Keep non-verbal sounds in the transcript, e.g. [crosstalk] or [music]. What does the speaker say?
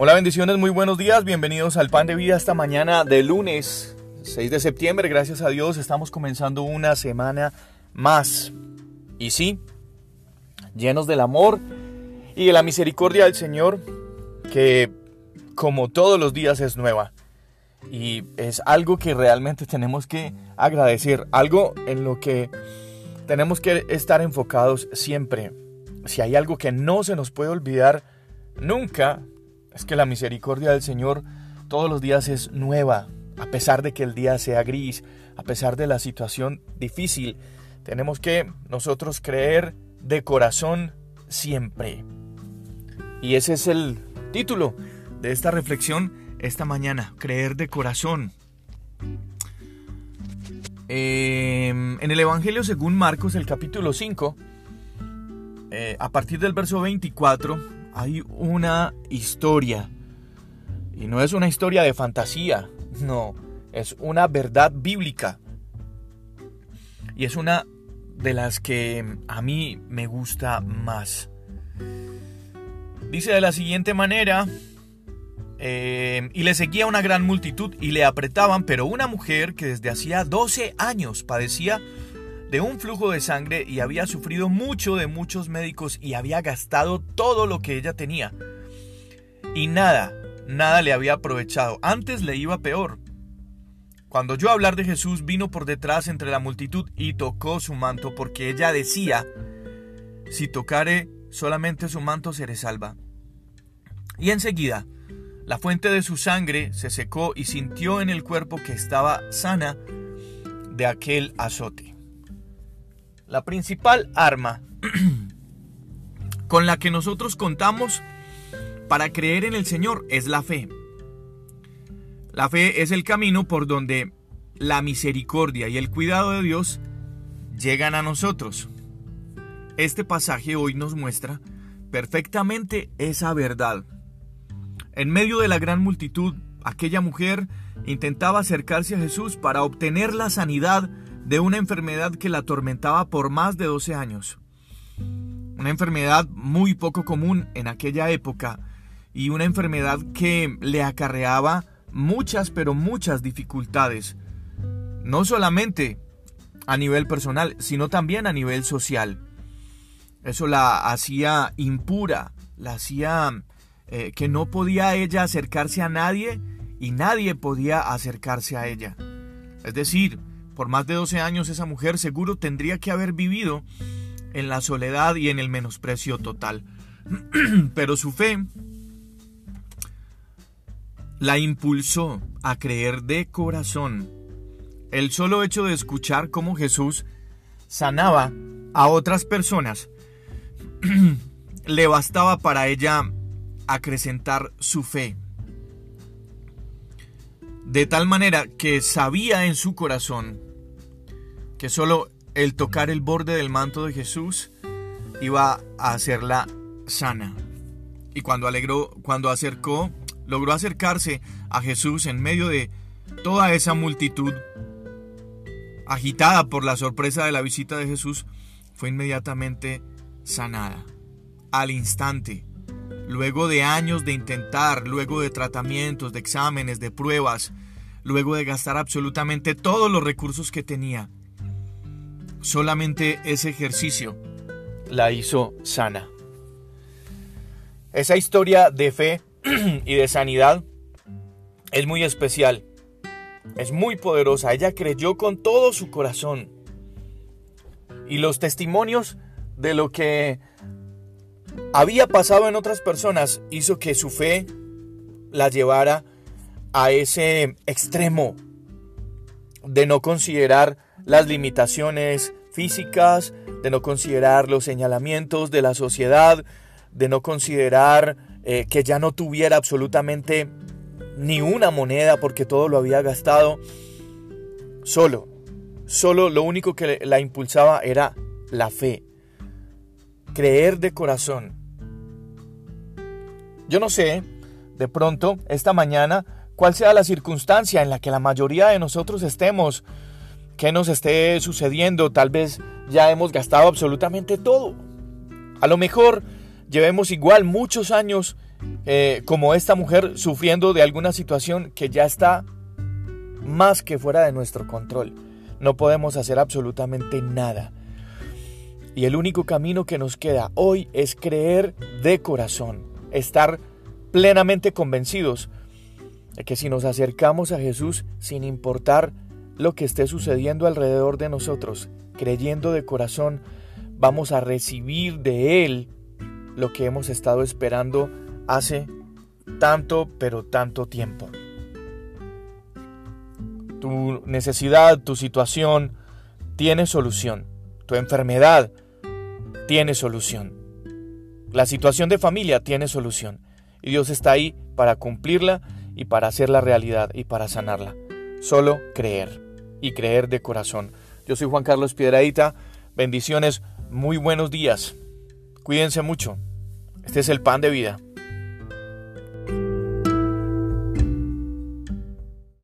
Hola, bendiciones, muy buenos días, bienvenidos al Pan de Vida esta mañana de lunes 6 de septiembre. Gracias a Dios estamos comenzando una semana más. Y sí, llenos del amor y de la misericordia del Señor, que como todos los días es nueva. Y es algo que realmente tenemos que agradecer, algo en lo que tenemos que estar enfocados siempre. Si hay algo que no se nos puede olvidar nunca, es que la misericordia del Señor todos los días es nueva, a pesar de que el día sea gris, a pesar de la situación difícil. Tenemos que nosotros creer de corazón siempre. Y ese es el título de esta reflexión esta mañana, creer de corazón. Em, en el Evangelio según Marcos, el capítulo 5, eh, a partir del verso 24, hay una historia. Y no es una historia de fantasía, no, es una verdad bíblica. Y es una de las que a mí me gusta más. Dice de la siguiente manera, eh, y le seguía una gran multitud y le apretaban, pero una mujer que desde hacía 12 años padecía de un flujo de sangre y había sufrido mucho de muchos médicos y había gastado todo lo que ella tenía. Y nada, nada le había aprovechado. Antes le iba peor. Cuando yo hablar de Jesús vino por detrás entre la multitud y tocó su manto porque ella decía, si tocare solamente su manto seré salva. Y enseguida, la fuente de su sangre se secó y sintió en el cuerpo que estaba sana de aquel azote. La principal arma con la que nosotros contamos para creer en el Señor es la fe. La fe es el camino por donde la misericordia y el cuidado de Dios llegan a nosotros. Este pasaje hoy nos muestra perfectamente esa verdad. En medio de la gran multitud, aquella mujer intentaba acercarse a Jesús para obtener la sanidad de una enfermedad que la atormentaba por más de 12 años. Una enfermedad muy poco común en aquella época y una enfermedad que le acarreaba muchas pero muchas dificultades, no solamente a nivel personal, sino también a nivel social. Eso la hacía impura, la hacía eh, que no podía ella acercarse a nadie y nadie podía acercarse a ella. Es decir, por más de 12 años esa mujer seguro tendría que haber vivido en la soledad y en el menosprecio total. [clears throat] Pero su fe la impulsó a creer de corazón. El solo hecho de escuchar cómo Jesús sanaba a otras personas [clears throat] le bastaba para ella acrecentar su fe. De tal manera que sabía en su corazón que solo el tocar el borde del manto de Jesús iba a hacerla sana. Y cuando alegró, cuando acercó, logró acercarse a Jesús en medio de toda esa multitud agitada por la sorpresa de la visita de Jesús, fue inmediatamente sanada. Al instante, luego de años de intentar, luego de tratamientos, de exámenes, de pruebas, luego de gastar absolutamente todos los recursos que tenía, Solamente ese ejercicio la hizo sana. Esa historia de fe [clears throat] y de sanidad es muy especial, es muy poderosa. Ella creyó con todo su corazón. Y los testimonios de lo que había pasado en otras personas hizo que su fe la llevara a ese extremo de no considerar las limitaciones físicas, de no considerar los señalamientos de la sociedad, de no considerar eh, que ya no tuviera absolutamente ni una moneda porque todo lo había gastado. Solo, solo lo único que la impulsaba era la fe, creer de corazón. Yo no sé, de pronto, esta mañana, cuál sea la circunstancia en la que la mayoría de nosotros estemos qué nos esté sucediendo. Tal vez ya hemos gastado absolutamente todo. A lo mejor llevemos igual muchos años eh, como esta mujer sufriendo de alguna situación que ya está más que fuera de nuestro control. No podemos hacer absolutamente nada. Y el único camino que nos queda hoy es creer de corazón, estar plenamente convencidos de que si nos acercamos a Jesús sin importar lo que esté sucediendo alrededor de nosotros, creyendo de corazón, vamos a recibir de Él lo que hemos estado esperando hace tanto, pero tanto tiempo. Tu necesidad, tu situación tiene solución. Tu enfermedad tiene solución. La situación de familia tiene solución. Y Dios está ahí para cumplirla y para hacerla realidad y para sanarla. Solo creer y creer de corazón. Yo soy Juan Carlos Piedradita. Bendiciones. Muy buenos días. Cuídense mucho. Este es el pan de vida.